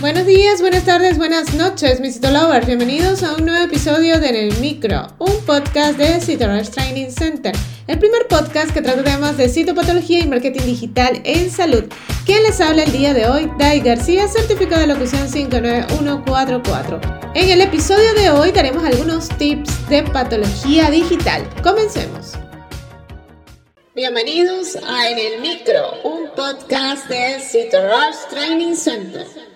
Buenos días, buenas tardes, buenas noches, mis citolovers. Bienvenidos a un nuevo episodio de En el Micro, un podcast de Citolovers Training Center, el primer podcast que trata temas de citopatología y marketing digital en salud. ¿Quién les habla el día de hoy? Dai García, certificado de locución 59144. En el episodio de hoy daremos algunos tips de patología digital. Comencemos. Bienvenidos a En el Micro, un podcast de Citolovers Training Center.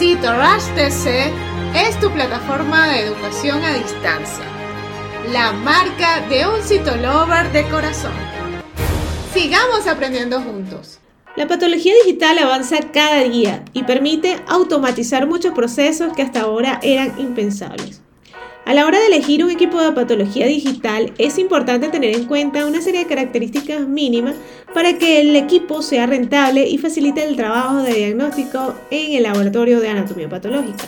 Rush TC es tu plataforma de educación a distancia, la marca de un citolover de corazón. Sigamos aprendiendo juntos. La patología digital avanza cada día y permite automatizar muchos procesos que hasta ahora eran impensables. A la hora de elegir un equipo de patología digital es importante tener en cuenta una serie de características mínimas para que el equipo sea rentable y facilite el trabajo de diagnóstico en el laboratorio de anatomía patológica.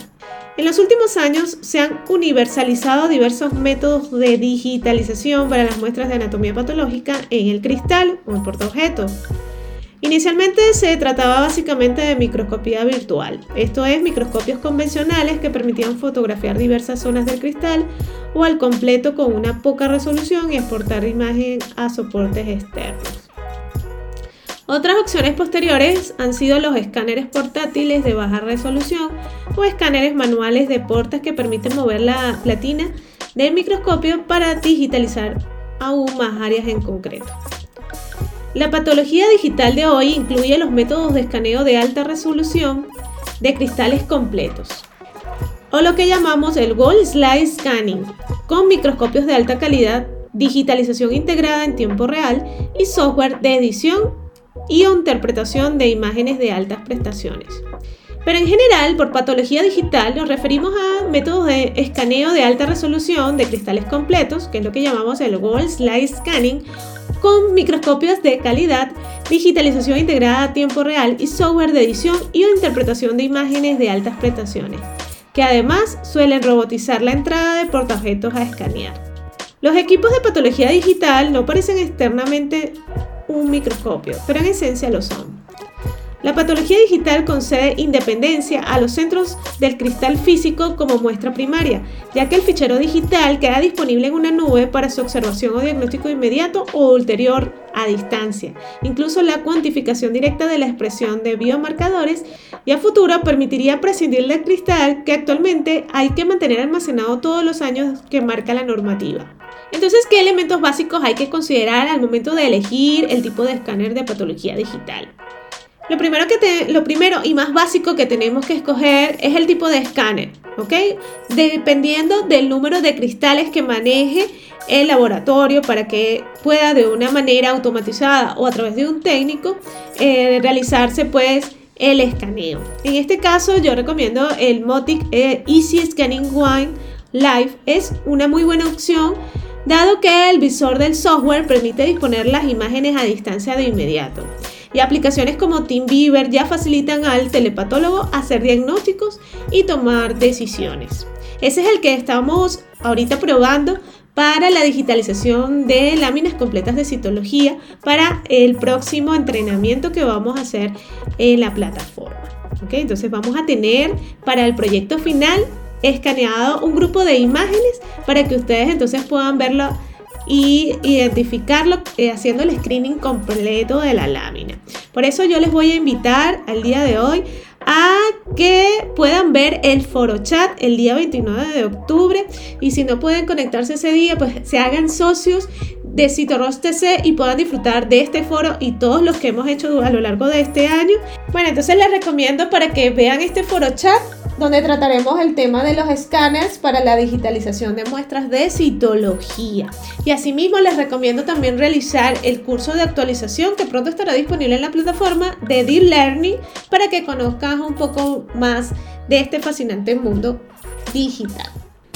En los últimos años se han universalizado diversos métodos de digitalización para las muestras de anatomía patológica en el cristal o en portaobjetos. Inicialmente se trataba básicamente de microscopía virtual, esto es microscopios convencionales que permitían fotografiar diversas zonas del cristal o al completo con una poca resolución y exportar imagen a soportes externos. Otras opciones posteriores han sido los escáneres portátiles de baja resolución o escáneres manuales de portas que permiten mover la platina del microscopio para digitalizar aún más áreas en concreto. La patología digital de hoy incluye los métodos de escaneo de alta resolución de cristales completos, o lo que llamamos el Gold Slide Scanning, con microscopios de alta calidad, digitalización integrada en tiempo real y software de edición y interpretación de imágenes de altas prestaciones. Pero en general, por patología digital nos referimos a métodos de escaneo de alta resolución de cristales completos, que es lo que llamamos el Wall Slide Scanning, con microscopios de calidad, digitalización integrada a tiempo real y software de edición y o interpretación de imágenes de altas prestaciones, que además suelen robotizar la entrada de portaobjetos a escanear. Los equipos de patología digital no parecen externamente un microscopio, pero en esencia lo son. La patología digital concede independencia a los centros del cristal físico como muestra primaria, ya que el fichero digital queda disponible en una nube para su observación o diagnóstico inmediato o ulterior a distancia. Incluso la cuantificación directa de la expresión de biomarcadores y a futuro permitiría prescindir del cristal que actualmente hay que mantener almacenado todos los años que marca la normativa. Entonces, ¿qué elementos básicos hay que considerar al momento de elegir el tipo de escáner de patología digital? Lo primero, que lo primero y más básico que tenemos que escoger es el tipo de escáner, ¿ok? Dependiendo del número de cristales que maneje el laboratorio para que pueda de una manera automatizada o a través de un técnico eh, realizarse pues el escaneo. En este caso yo recomiendo el Motic eh, Easy Scanning One Live, es una muy buena opción dado que el visor del software permite disponer las imágenes a distancia de inmediato. Y aplicaciones como TeamViewer ya facilitan al telepatólogo hacer diagnósticos y tomar decisiones. Ese es el que estamos ahorita probando para la digitalización de láminas completas de citología para el próximo entrenamiento que vamos a hacer en la plataforma. Entonces vamos a tener para el proyecto final escaneado un grupo de imágenes para que ustedes entonces puedan verlo y identificarlo eh, haciendo el screening completo de la lámina. Por eso yo les voy a invitar al día de hoy a que puedan ver el foro chat el día 29 de octubre y si no pueden conectarse ese día pues se hagan socios de CitoRoss TC y puedan disfrutar de este foro y todos los que hemos hecho a lo largo de este año. Bueno, entonces les recomiendo para que vean este foro chat donde trataremos el tema de los escáneres para la digitalización de muestras de citología. Y asimismo les recomiendo también realizar el curso de actualización que pronto estará disponible en la plataforma de Deep Learning para que conozcas un poco más de este fascinante mundo digital.